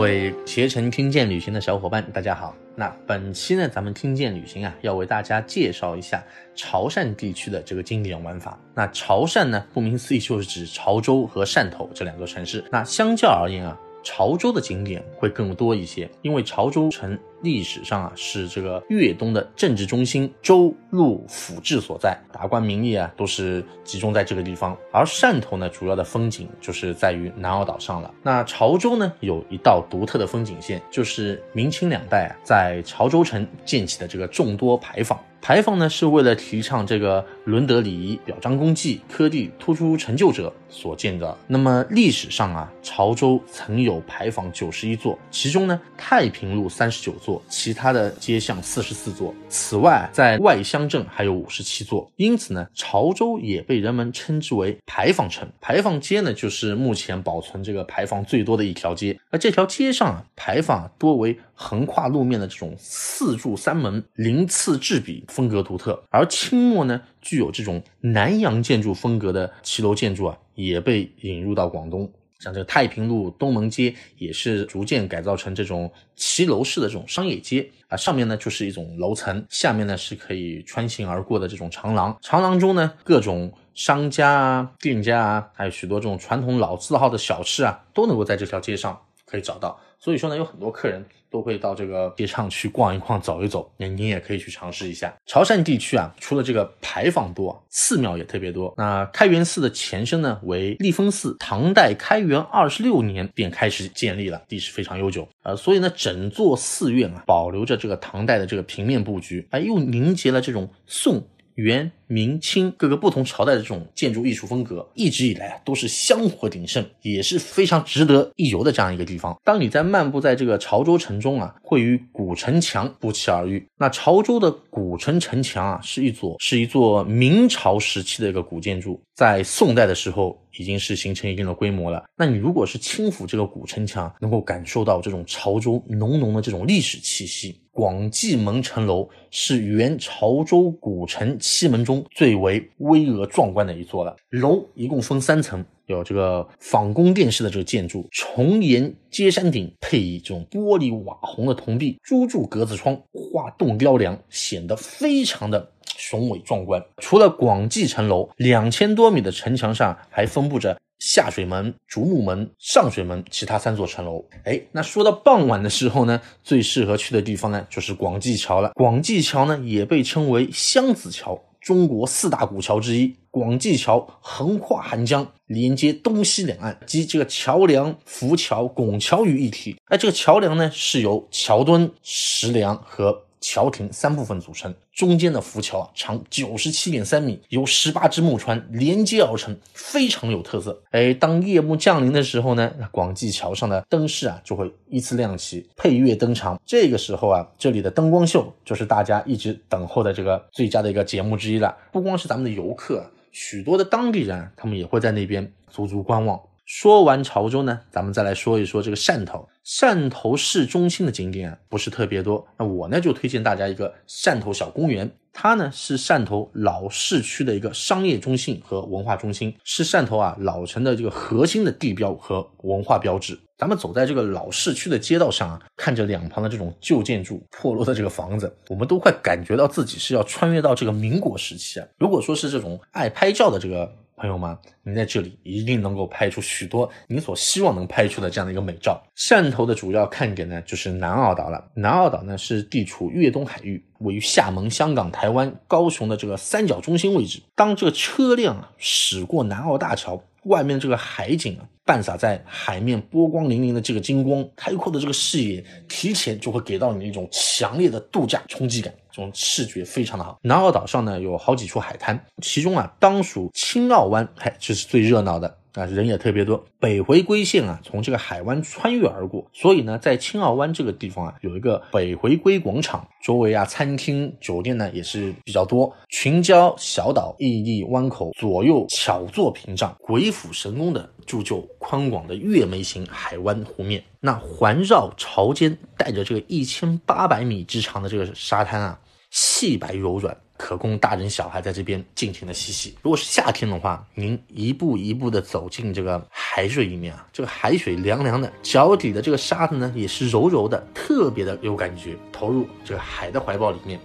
各位携程听见旅行的小伙伴，大家好。那本期呢，咱们听见旅行啊，要为大家介绍一下潮汕地区的这个经典玩法。那潮汕呢，顾名思义就是指潮州和汕头这两座城市。那相较而言啊。潮州的景点会更多一些，因为潮州城历史上啊是这个粤东的政治中心，州路府治所在，达官名利啊都是集中在这个地方。而汕头呢，主要的风景就是在于南澳岛上了。那潮州呢，有一道独特的风景线，就是明清两代啊在潮州城建起的这个众多牌坊。牌坊呢，是为了提倡这个伦德礼仪、表彰功绩、科第突出成就者所建的。那么历史上啊，潮州曾有牌坊九十一座，其中呢，太平路三十九座，其他的街巷四十四座。此外，在外乡镇还有五十七座。因此呢，潮州也被人们称之为牌坊城。牌坊街呢，就是目前保存这个牌坊最多的一条街。而这条街上啊，牌坊多为横跨路面的这种四柱三门，鳞次栉比。风格独特，而清末呢，具有这种南洋建筑风格的骑楼建筑啊，也被引入到广东。像这个太平路东门街，也是逐渐改造成这种骑楼式的这种商业街啊。上面呢就是一种楼层，下面呢是可以穿行而过的这种长廊。长廊中呢，各种商家啊、店家啊，还有许多这种传统老字号的小吃啊，都能够在这条街上可以找到。所以说呢，有很多客人。都会到这个街上去逛一逛、走一走，那您也可以去尝试一下。潮汕地区啊，除了这个牌坊多，寺庙也特别多。那开元寺的前身呢为立丰寺，唐代开元二十六年便开始建立了，历史非常悠久。呃，所以呢，整座寺院啊，保留着这个唐代的这个平面布局，哎，又凝结了这种宋。元、明、清各个不同朝代的这种建筑艺术风格，一直以来都是香火鼎盛，也是非常值得一游的这样一个地方。当你在漫步在这个潮州城中啊，会与古城墙不期而遇。那潮州的古城城墙啊，是一座是一座明朝时期的一个古建筑，在宋代的时候已经是形成一定的规模了。那你如果是轻抚这个古城墙，能够感受到这种潮州浓浓的这种历史气息。广济门城楼是原潮州古城七门中最为巍峨壮观的一座了。楼一共分三层，有这个仿宫殿式的这个建筑，重檐接山顶，配以这种玻璃瓦红的铜壁，朱柱格子窗，画栋雕梁，显得非常的雄伟壮观。除了广济城楼，两千多米的城墙上还分布着。下水门、竹木门、上水门，其他三座城楼。哎，那说到傍晚的时候呢，最适合去的地方呢，就是广济桥了。广济桥呢，也被称为湘子桥，中国四大古桥之一。广济桥横跨汉江，连接东西两岸，集这个桥梁、浮桥、拱桥于一体。哎，这个桥梁呢，是由桥墩、石梁和桥亭三部分组成，中间的浮桥啊长九十七点三米，由十八只木船连接而成，非常有特色。哎，当夜幕降临的时候呢，广济桥上的灯饰啊就会依次亮起，配乐登场。这个时候啊，这里的灯光秀就是大家一直等候的这个最佳的一个节目之一了。不光是咱们的游客，许多的当地人他们也会在那边足足观望。说完潮州呢，咱们再来说一说这个汕头。汕头市中心的景点啊不是特别多，那我呢就推荐大家一个汕头小公园。它呢是汕头老市区的一个商业中心和文化中心，是汕头啊老城的这个核心的地标和文化标志。咱们走在这个老市区的街道上啊，看着两旁的这种旧建筑、破落的这个房子，我们都快感觉到自己是要穿越到这个民国时期啊。如果说是这种爱拍照的这个。朋友们，你在这里一定能够拍出许多你所希望能拍出的这样的一个美照。汕头的主要看点呢，就是南澳岛了。南澳岛呢是地处粤东海域，位于厦门、香港、台湾、高雄的这个三角中心位置。当这个车辆啊驶过南澳大桥，外面这个海景啊，半洒在海面波光粼粼的这个金光，开阔的这个视野，提前就会给到你一种强烈的度假冲击感。这种视觉非常的好。南澳岛上呢有好几处海滩，其中啊当属青澳湾，嘿，这是最热闹的啊，人也特别多。北回归线啊从这个海湾穿越而过，所以呢在青澳湾这个地方啊有一个北回归广场，周围啊餐厅酒店呢也是比较多。群礁小岛、屹立湾口，左右巧作屏障，鬼斧神工的铸就宽广的月眉形海湾湖面。那环绕潮间带着这个一千八百米之长的这个沙滩啊。细白柔软，可供大人小孩在这边尽情的嬉戏。如果是夏天的话，您一步一步的走进这个海水里面啊，这个海水凉凉的，脚底的这个沙子呢也是柔柔的，特别的有感觉。投入这个海的怀抱里面。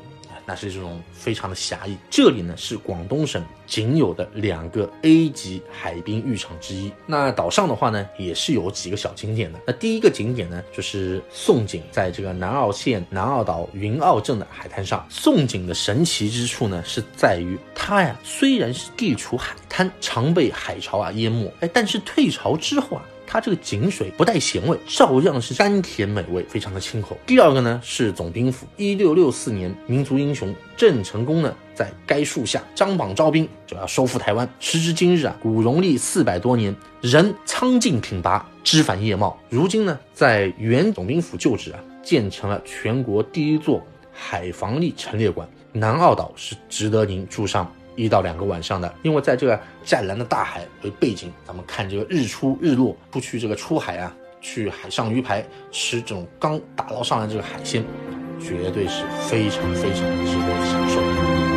那是这种非常的狭义。这里呢是广东省仅有的两个 A 级海滨浴场之一。那岛上的话呢，也是有几个小景点的。那第一个景点呢，就是宋井，在这个南澳县南澳岛云澳镇的海滩上。宋井的神奇之处呢，是在于它呀，虽然是地处海滩，常被海潮啊淹没，哎，但是退潮之后啊。它这个井水不带咸味，照样是甘甜美味，非常的清口。第二个呢是总兵府，一六六四年，民族英雄郑成功呢在该树下张榜招兵，就要收复台湾。时至今日啊，古荣历四百多年，仍苍劲挺拔，枝繁叶茂。如今呢，在原总兵府旧址啊，建成了全国第一座海防力陈列馆。南澳岛是值得您住上。一到两个晚上的，因为在这个湛蓝的大海为背景，咱们看这个日出日落，不去这个出海啊，去海上鱼排吃这种刚打捞上来这个海鲜，绝对是非常非常值得享受。